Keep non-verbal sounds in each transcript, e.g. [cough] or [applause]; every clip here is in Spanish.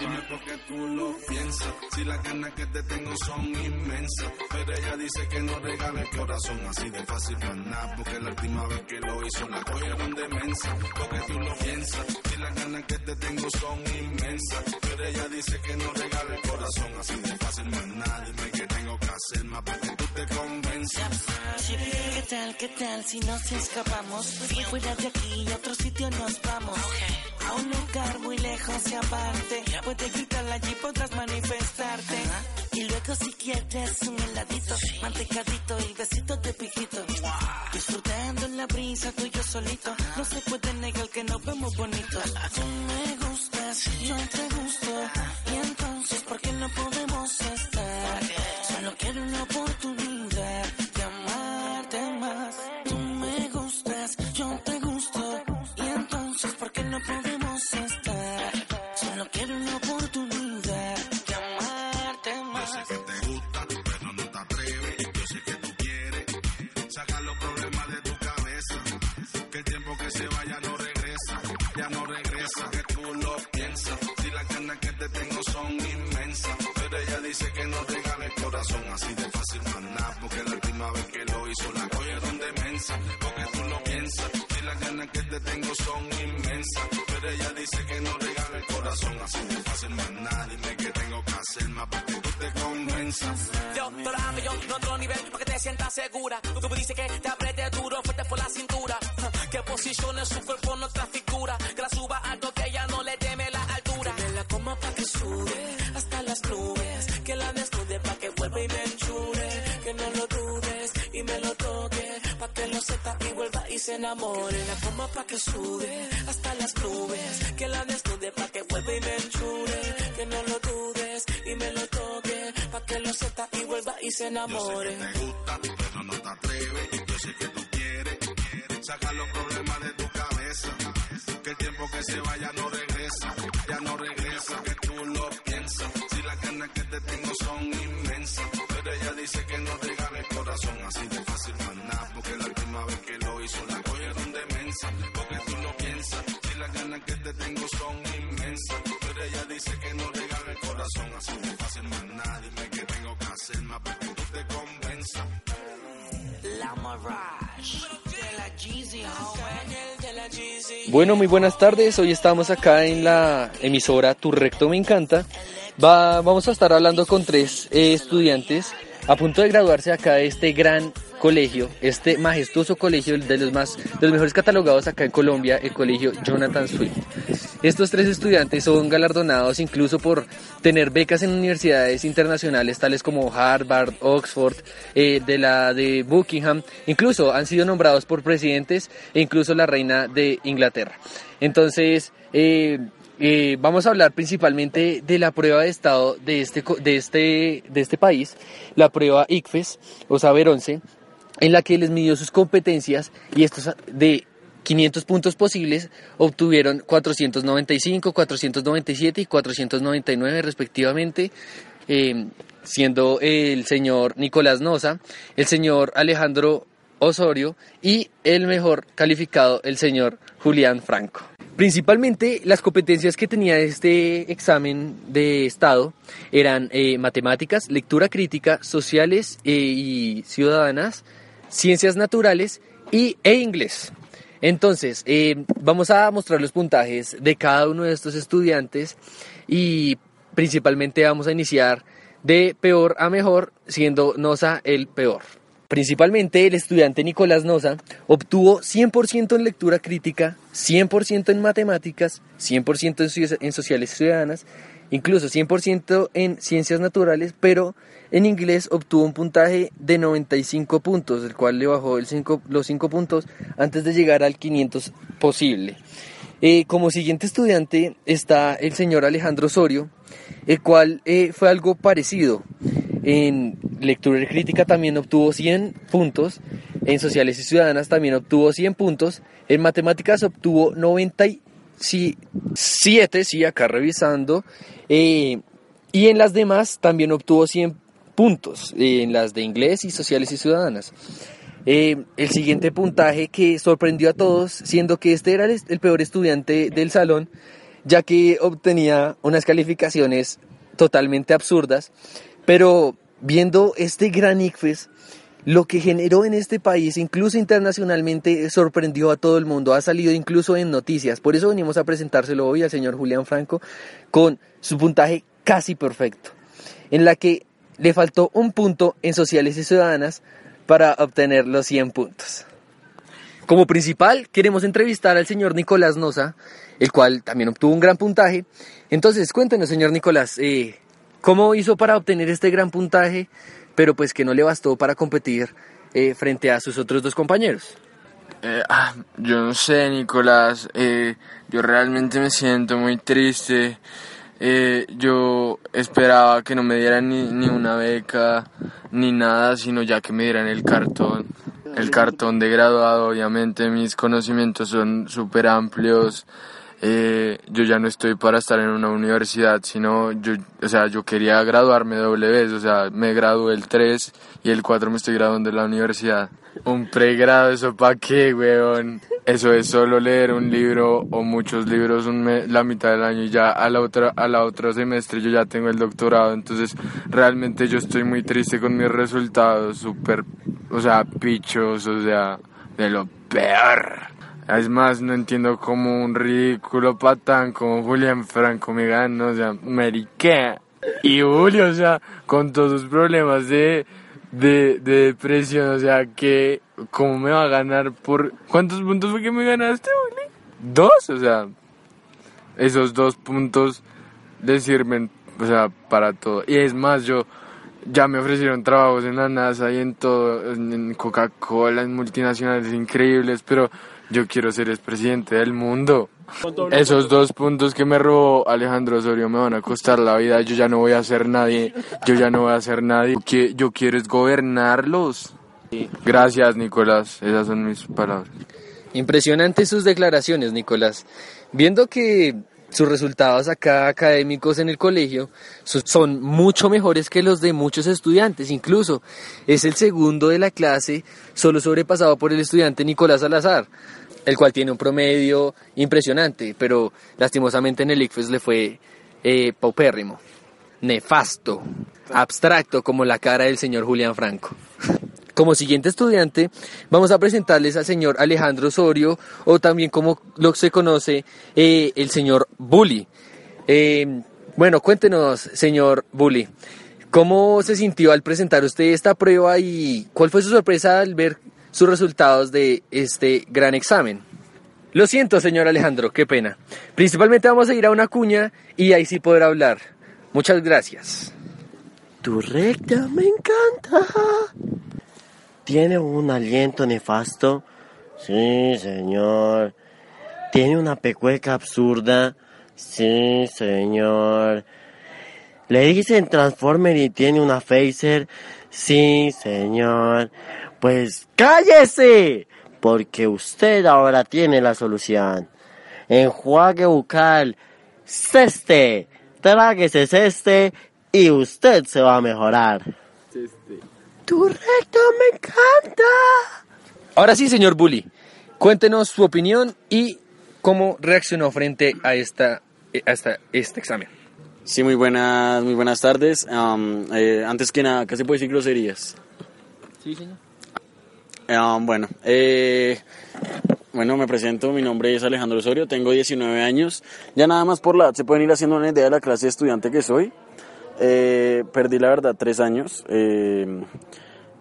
Dime por qué tú lo piensas, si las ganas que te tengo son inmensas. Pero ella dice que no regala el corazón así de fácil para nada, porque la última vez que lo hizo la cogieron de mensa. Porque tú lo piensas, si las ganas que te tengo son inmensas. Pero ella dice que no regala el corazón así de fácil para nada. Dime que tengo que hacer más para que tú te convenzas. ¿Qué tal, qué tal si nos escapamos? Fuera de aquí a otro sitio nos vamos. A un lugar muy lejos y aparte. Puedes gritar allí, podrás manifestarte. Y luego si quieres un heladito, mantecadito y besitos de piquito. Disfrutando la brisa, tú y yo solito. No se puede negar que nos vemos bonitos. Tú me gustas, yo te gusto. Y entonces, ¿por qué no podemos estar? Solo quiero una oportunidad no podemos estar? Solo quiero una oportunidad de amarte Yo más. sé que te gusta, pero no te atreves. Yo sé que tú quieres sacar los problemas de tu cabeza. Que el tiempo que se vaya no regresa, ya no regresa. Que tú lo piensas, si las ganas que te tengo son inmensas. Pero ella dice que no regala el corazón así de fácil nada. Porque la última vez que lo hizo la cogieron de mensa. Porque tú lo piensas, si las ganas que te tengo son Pero ella dice que no regala el corazón así de fácil para nada. Dime que tengo que hacer más para que tú te convenzas. Te lo ando yo en otro nivel para que te sientas segura. Tú me dices que te apriete duro, fuerte por la cintura. [laughs] Que posicione su cuerpo en otra figura. Que la suba alto que ella no le teme la altura. Que la coma pa' que sube hasta las nubes. Que la desnude pa' que vuelva y me enchule. Que no lo dudes y se enamore. La coma pa' que sube hasta las nubes. Que la desnude pa' que vuelva y me enchule. Que no lo dudes y me lo toque. Pa' que lo sepa y vuelva y se Yo sé enamore. que te gusta, pero no te atreves. Yo sé que tú quieres sacar los problemas de tu. Que tiempo que se vaya no regresa, ya no regresa. Que tú lo piensas, si las ganas que te tengo son inmensas. Pero ella dice que no regala el corazón así de fácil nada. Porque la última vez que lo hizo la cogieron de mensa. Porque tú lo piensas, si las ganas que te tengo son inmensas. Pero ella dice que no regala el corazón así de fácil nada. Dime que tengo que hacer más para que tú te convenzas. Bueno, muy buenas tardes. Hoy estamos acá en la emisora Tu Recto Me Encanta. Va- vamos a estar hablando con tres eh, estudiantes a punto de graduarse acá de este gran colegio, este majestuoso colegio de los más, de los mejores catalogados acá en Colombia, el colegio Jonathan Swift. Estos tres estudiantes son galardonados incluso por tener becas en universidades internacionales tales como Harvard, Oxford, eh, de la de Buckingham, incluso han sido nombrados por presidentes e incluso la reina de Inglaterra. Entonces, eh, eh, vamos a hablar principalmente de la prueba de estado de este, de este, de este país, la prueba ICFES, o Saber 11, en la que les midió sus competencias y estos de 500 puntos posibles obtuvieron 495, 497 y 499 respectivamente, eh, siendo el señor Nicolás Noza, el señor Alejandro Osorio y el mejor calificado, el señor Julián Franco. Principalmente las competencias que tenía este examen de Estado eran eh, matemáticas, lectura crítica, sociales eh, y ciudadanas, ciencias naturales y, e inglés. Entonces, eh, vamos a mostrar los puntajes de cada uno de estos estudiantes y principalmente vamos a iniciar de peor a mejor, siendo Noza el peor. Principalmente el estudiante Nicolás Noza obtuvo 100% en lectura crítica, 100% en matemáticas, 100% en, cio- en sociales ciudadanas, incluso 100% en ciencias naturales, pero en inglés obtuvo un puntaje de 95 puntos, el cual le bajó cinco- los 5 puntos antes de llegar al 500 posible. Eh, como siguiente estudiante está el señor Alejandro Osorio, el cual eh, fue algo parecido. En lectura crítica también obtuvo 100 puntos, en sociales y ciudadanas también obtuvo 100 puntos, en matemáticas obtuvo 90, y- sí, siete, sí, acá revisando. Eh, y en las demás también obtuvo 100 puntos, en las de inglés y sociales y ciudadanas. Eh, el siguiente puntaje que sorprendió a todos, siendo que este era el, el peor estudiante del salón, ya que obtenía unas calificaciones totalmente absurdas, pero viendo este gran ICFES, lo que generó en este país, incluso internacionalmente, sorprendió a todo el mundo, ha salido incluso en noticias. Por eso venimos a presentárselo hoy al señor Julián Franco con su puntaje casi perfecto, en la que le faltó un punto en sociales y ciudadanas para obtener los 100 puntos. Como principal, queremos entrevistar al señor Nicolás Noza, el cual también obtuvo un gran puntaje. Entonces, cuéntenos, señor Nicolás, eh, ¿cómo hizo para obtener este gran puntaje? Pero pues que no le bastó para competir eh, frente a sus otros dos compañeros. Eh, ah, yo no sé, Nicolás, eh, yo realmente me siento muy triste. Eh, yo esperaba que no me dieran ni, ni una beca ni nada, sino ya que me dieran el cartón. El cartón de graduado, obviamente mis conocimientos son súper amplios. Eh, yo ya no estoy para estar en una universidad, sino yo, o sea, yo quería graduarme doble vez, o sea, me gradué el 3 y el 4 me estoy graduando de la universidad. Un pregrado, ¿eso para qué, weón? Eso es solo leer un libro o muchos libros un la mitad del año y ya a la otra a la otro semestre yo ya tengo el doctorado, entonces realmente yo estoy muy triste con mis resultados, súper, o sea, pichos, o sea, de lo peor. Es más, no entiendo cómo un ridículo patán como Julián Franco me gana, o sea, mariqué. Y Julio, o sea, con todos sus problemas de, de, de depresión, o sea, que, ¿cómo me va a ganar por... ¿Cuántos puntos fue que me ganaste, Julio? Dos, o sea, esos dos puntos le sirven, o sea, para todo. Y es más, yo ya me ofrecieron trabajos en la NASA y en todo, en Coca-Cola, en multinacionales increíbles, pero yo quiero ser el presidente del mundo. Esos dos puntos que me robó Alejandro Osorio me van a costar la vida. Yo ya no voy a ser nadie. Yo ya no voy a ser nadie. Yo quiero es gobernarlos. Gracias, Nicolás. Esas son mis palabras. Impresionantes sus declaraciones, Nicolás. Viendo que sus resultados acá académicos en el colegio son mucho mejores que los de muchos estudiantes, incluso es el segundo de la clase, solo sobrepasado por el estudiante Nicolás Salazar, el cual tiene un promedio impresionante, pero lastimosamente en el ICFES le fue eh, paupérrimo, nefasto, abstracto como la cara del señor Julián Franco. [laughs] Como siguiente estudiante, vamos a presentarles al señor Alejandro Osorio, o también como lo se conoce, eh, el señor Bully. Eh, bueno, cuéntenos, señor Bully, ¿cómo se sintió al presentar usted esta prueba y cuál fue su sorpresa al ver sus resultados de este gran examen? Lo siento, señor Alejandro, qué pena. Principalmente vamos a ir a una cuña y ahí sí podrá hablar. Muchas gracias. Tu recta me encanta. ¿Tiene un aliento nefasto? Sí, señor. ¿Tiene una pecueca absurda? Sí, señor. ¿Le dicen Transformer y tiene una Phaser? Sí, señor. Pues cállese, porque usted ahora tiene la solución. Enjuague bucal, ceste, tráguese ceste y usted se va a mejorar. Tu recto me encanta. Ahora sí, señor Bully, cuéntenos su opinión y cómo reaccionó frente a, esta, a esta, este examen. Sí, muy buenas, muy buenas tardes. Um, eh, antes que nada, ¿qué se puede decir groserías? Sí, señor. Um, bueno, eh, bueno, me presento, mi nombre es Alejandro Osorio, tengo 19 años. Ya nada más por la se pueden ir haciendo una idea de la clase de estudiante que soy. Eh, perdí la verdad tres años, eh,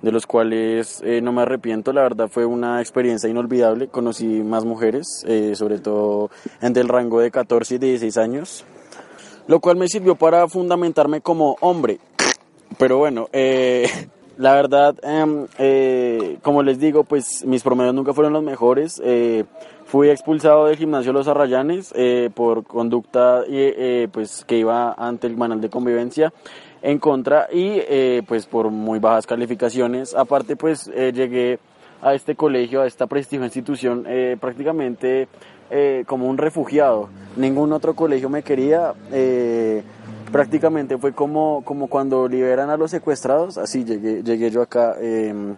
de los cuales eh, no me arrepiento, la verdad fue una experiencia inolvidable, conocí más mujeres, sobre todo entre el rango de 14 y 16 años, lo cual me sirvió para fundamentarme como hombre. Pero bueno, eh, [laughs] la verdad, em, eh, como les digo, pues mis promedios nunca fueron los mejores. Eh, fui expulsado del gimnasio Los Arrayanes eh, por conducta pues que iba ante el manual de convivencia en contra y pues por muy bajas calificaciones. Aparte pues llegué a este colegio, a esta prestigiosa institución prácticamente como un refugiado. Ningún otro colegio me quería. Prácticamente fue como, como cuando liberan a los secuestrados, así llegué, llegué yo acá. eh,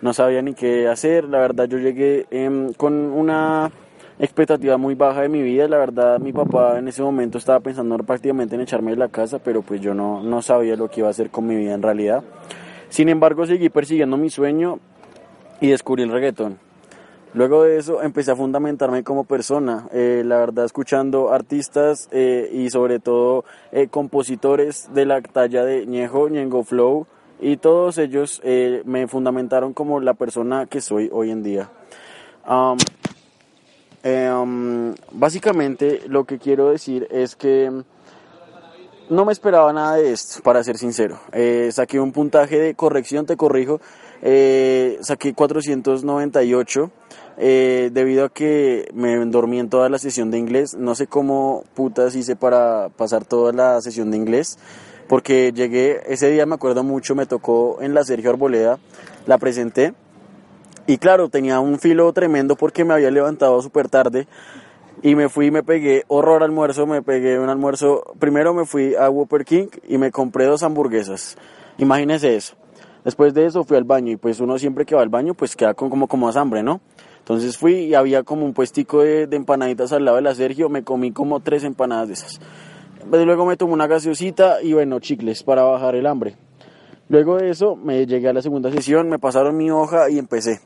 no sabía ni qué hacer, la verdad yo llegué em, con una expectativa muy baja de mi vida, la verdad mi papá en ese momento estaba pensando prácticamente en echarme de la casa, pero pues yo no, no sabía lo que iba a hacer con mi vida en realidad. Sin embargo seguí persiguiendo mi sueño y descubrí el reggaetón. Luego de eso empecé a fundamentarme como persona, eh, la verdad escuchando artistas eh, y sobre todo eh, compositores de la talla de Ñejo, Ñengo Flow y todos ellos eh, me fundamentaron como la persona que soy hoy en día. Am, básicamente lo que quiero decir es que no me esperaba nada de esto, para ser sincero. Saqué un puntaje de corrección, te corrijo, eh, saqué 498 eh, debido a que me dormí en toda la sesión de inglés. No sé cómo putas hice para pasar toda la sesión de inglés, porque llegué, ese día me acuerdo mucho, me tocó en la Sergio Arboleda, la presenté. Y claro, tenía un filo tremendo porque me había levantado súper tarde y me fui y me pegué horror almuerzo, me pegué un almuerzo, primero me fui a Whopper King y me compré dos hamburguesas, imagínese eso. Después de eso fui al baño y pues uno siempre que va al baño pues queda como, como más ¿no? Entonces fui y había como un puestico de, de empanaditas al lado de la Sergio, me comí como tres empanadas de esas. Pues luego me tomé una gaseosita y bueno, chicles para bajar el hambre. Luego de eso me llegué a la segunda sesión, me pasaron mi hoja y empecé.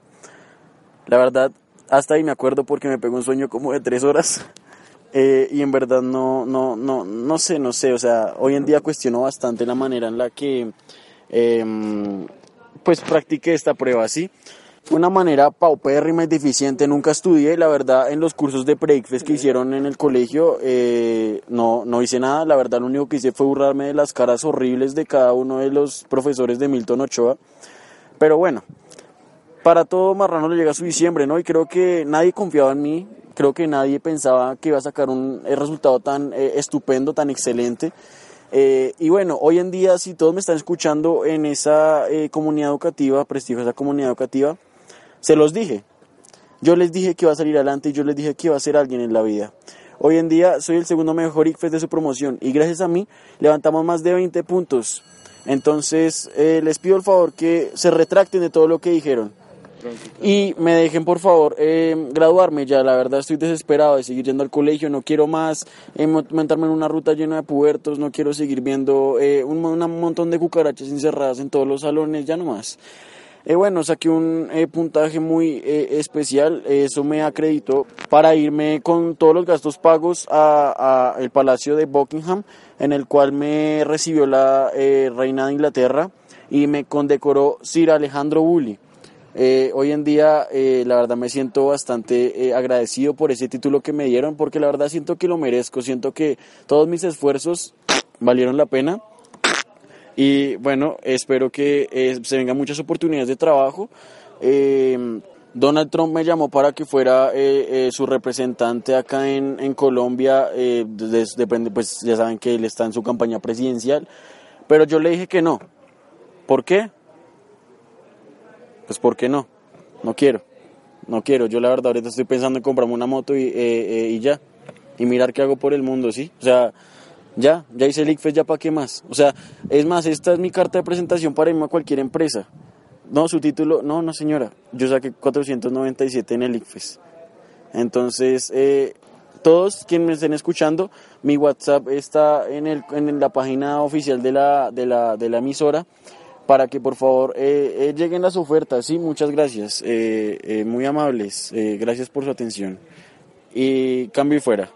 La verdad, hasta ahí me acuerdo porque me pegó un sueño como de tres horas. [laughs] Eh, y en verdad no, no, no, no sé, no sé. O sea, hoy en día cuestiono bastante la manera en la que em, pues practiqué esta prueba, ¿sí? Una manera paupérrima y deficiente, nunca estudié, la verdad, en los cursos de Breakfast que hicieron en el colegio, eh, no, no hice nada, la verdad lo único que hice fue burlarme de las caras horribles de cada uno de los profesores de Milton Ochoa, pero bueno, para todo marrano le llega su diciembre, ¿no? Y creo que nadie confiaba en mí, creo que nadie pensaba que iba a sacar un eh, resultado tan eh, estupendo, tan excelente. Eh, y bueno, hoy en día, si todos me están escuchando en esa eh, comunidad educativa, prestigiosa comunidad educativa, se los dije. Yo les dije que iba a salir adelante y yo les dije que iba a ser alguien en la vida. Hoy en día soy el segundo mejor ICFES de su promoción y gracias a mí levantamos más de 20 puntos. Entonces eh, les pido el favor que se retracten de todo lo que dijeron. Y me dejen por favor eh, graduarme ya, la verdad estoy desesperado de seguir yendo al colegio, no quiero más eh, mo- montarme en una ruta llena de pubertos, no quiero seguir viendo eh, un, mo- un montón de cucarachas encerradas en todos los salones, ya no más. Eh, bueno, saqué un eh, puntaje muy eh, especial, eso me acreditó para irme con todos los gastos pagos a, a el Palacio de Buckingham, en el cual me recibió la Reina de Inglaterra y me condecoró Sir Alejandro Bulli. Eh, hoy en día, eh, la verdad, me siento bastante eh, agradecido por ese título que me dieron, porque la verdad siento que lo merezco, siento que todos mis esfuerzos valieron la pena. Y bueno, espero que eh, se vengan muchas oportunidades de trabajo. Eh, Donald Trump me llamó para que fuera eh, su representante acá en, Colombia. eh, depende, pues ya saben que él está en su campaña presidencial. Pero yo le dije que no. ¿Por qué? Pues ¿por qué no? No quiero. No quiero. Yo la verdad ahorita estoy pensando en comprarme una moto y, eh, eh, y ya. Y mirar qué hago por el mundo, ¿sí? O sea, ya, ya hice el ICFES, ya para qué más. O sea, es más, esta es mi carta de presentación para irme a cualquier empresa. No, su título, no, no señora, yo saqué 497 en el ICFES. Entonces, eh, todos quienes me estén escuchando, mi WhatsApp está en, el, en la página oficial de la, de la, de la emisora para que por favor eh, eh, lleguen las ofertas. Sí, muchas gracias, eh, eh, muy amables, eh, gracias por su atención. Y cambio y fuera.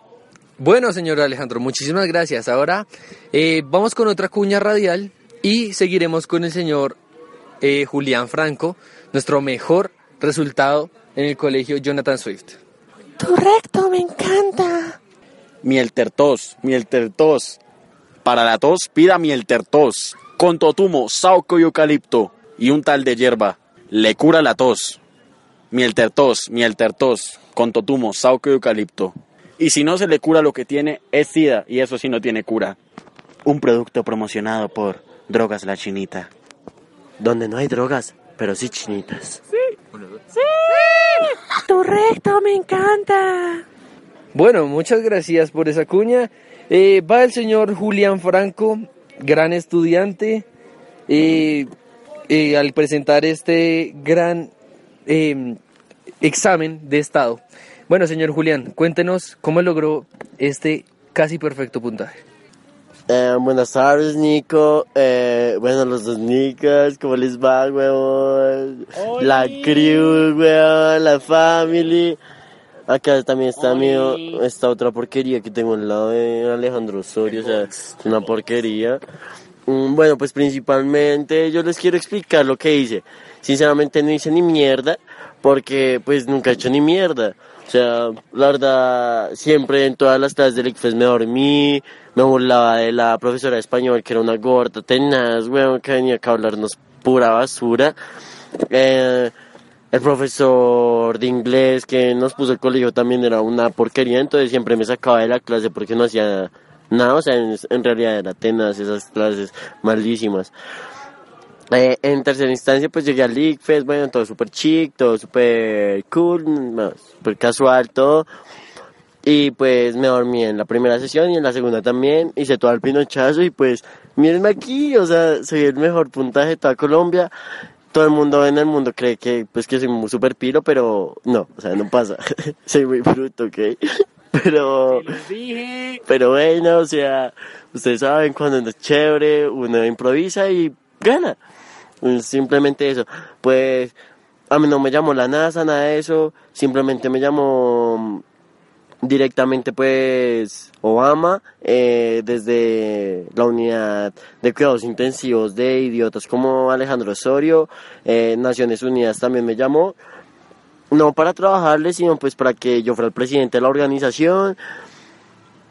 Bueno, señor Alejandro, muchísimas gracias. Ahora eh, vamos con otra cuña radial y seguiremos con el señor eh, Julián Franco, nuestro mejor resultado en el colegio Jonathan Swift. Tu recto me encanta. Miel tertos, miel tertos. Para la tos, pida miel tertos. Con totumo, sauco y eucalipto y un tal de hierba. Le cura la tos. Miel tertos, miel tertos. Con totumo, sauco y eucalipto. Y si no se le cura lo que tiene, es sida. Y eso sí no tiene cura. Un producto promocionado por Drogas La Chinita. Donde no hay drogas, pero sí chinitas. Tu recto me encanta. Bueno, muchas gracias por esa cuña. Eh, va el señor Julián Franco, gran estudiante, eh, eh, al presentar este gran eh, examen de estado. Bueno, señor Julián, cuéntenos cómo logró este casi perfecto puntaje. Eh, buenas tardes, Nico. Eh, bueno, los dos Nicos, ¿cómo les va, weón? La crew, weón, la family. Acá también está mi, esta otra porquería que tengo al lado de Alejandro Osorio, o sea, es una porquería. Mm, Bueno, pues principalmente yo les quiero explicar lo que hice. Sinceramente no hice ni mierda, porque pues nunca he hecho ni mierda. O sea, la verdad, siempre en todas las clases del ICFES me dormí, me burlaba de la profesora de español, que era una gorda tenaz, weón, que venía acá a hablarnos pura basura. Eh, el profesor de inglés que nos puso el colegio también era una porquería, entonces siempre me sacaba de la clase porque no hacía nada, o sea, en, realidad era tenaz esas clases malísimas. Eh, en tercera instancia, pues llegué al League bueno, todo súper chic, todo súper cool, súper casual, todo. Y pues me dormí en la primera sesión y en la segunda también, hice todo el pinochazo y pues mírenme aquí, o sea, soy el mejor puntaje de toda Colombia. Todo el mundo en el mundo cree que pues que soy muy super piro, pero no, o sea, no pasa. [laughs] soy muy bruto, ¿ok? [laughs] Pero, pero bueno, o sea, ustedes saben cuando es chévere, uno improvisa y gana. Simplemente eso. Pues a mí no me llamó la NASA, nada de eso. Simplemente me llamó directamente pues Obama eh, desde la unidad de cuidados intensivos de idiotas como Alejandro Osorio. eh, Naciones Unidas también me llamó. No para trabajarle, sino pues para que yo fuera el presidente de la organización.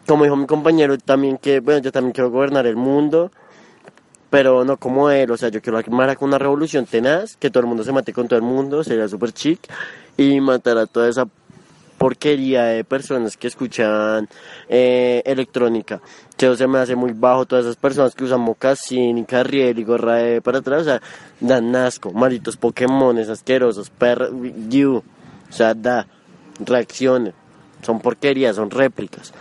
Como dijo mi compañero también que, bueno, yo también quiero gobernar el mundo pero no como él, o sea, yo quiero armar una revolución tenaz, que todo el mundo se mate con todo el mundo, sería súper chic, y matar a toda esa porquería de personas que escuchan eh, electrónica, sea, me hace muy bajo todas esas personas que usan mocasín y carriel y gorra de para atrás, o sea, dan asco, malditos Pokémones asquerosos, perros, you, o sea, da, reacciones, son porquerías, son réplicas.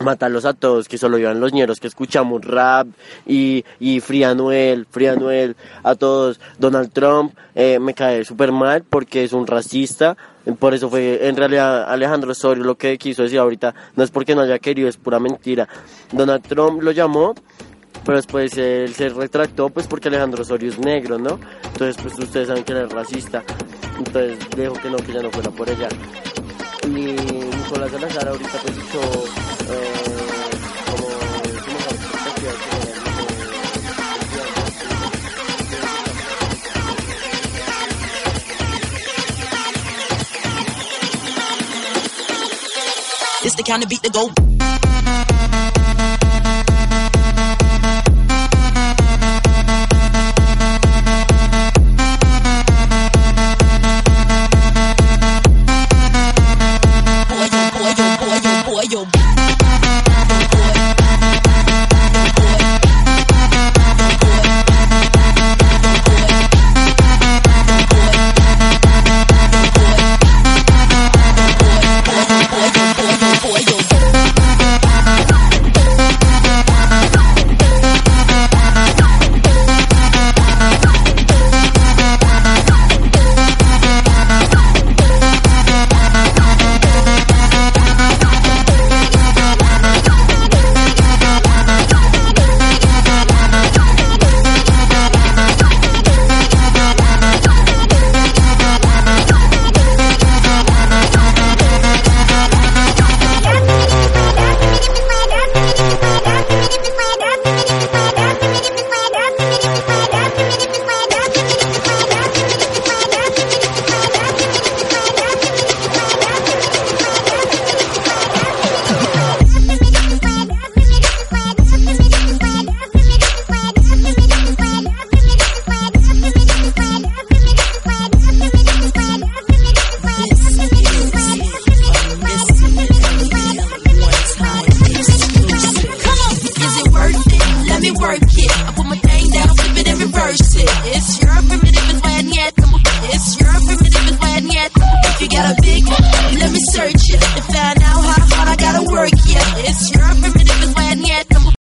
Matarlos a todos, que solo iban los ñeros que escuchamos rap y, y Free Anuel, a todos. Donald Trump eh, me cae súper mal porque es un racista, por eso fue en realidad Alejandro Osorio lo que quiso decir ahorita, no es porque no haya querido, es pura mentira. Donald Trump lo llamó, pero después él se retractó pues porque Alejandro Osorio es negro, ¿no? Entonces pues ustedes saben que él es racista, entonces dijo que no, que ya no fuera por ella. Y Nicolás Salazar ahorita pues hizo eh, the kind of beat that go.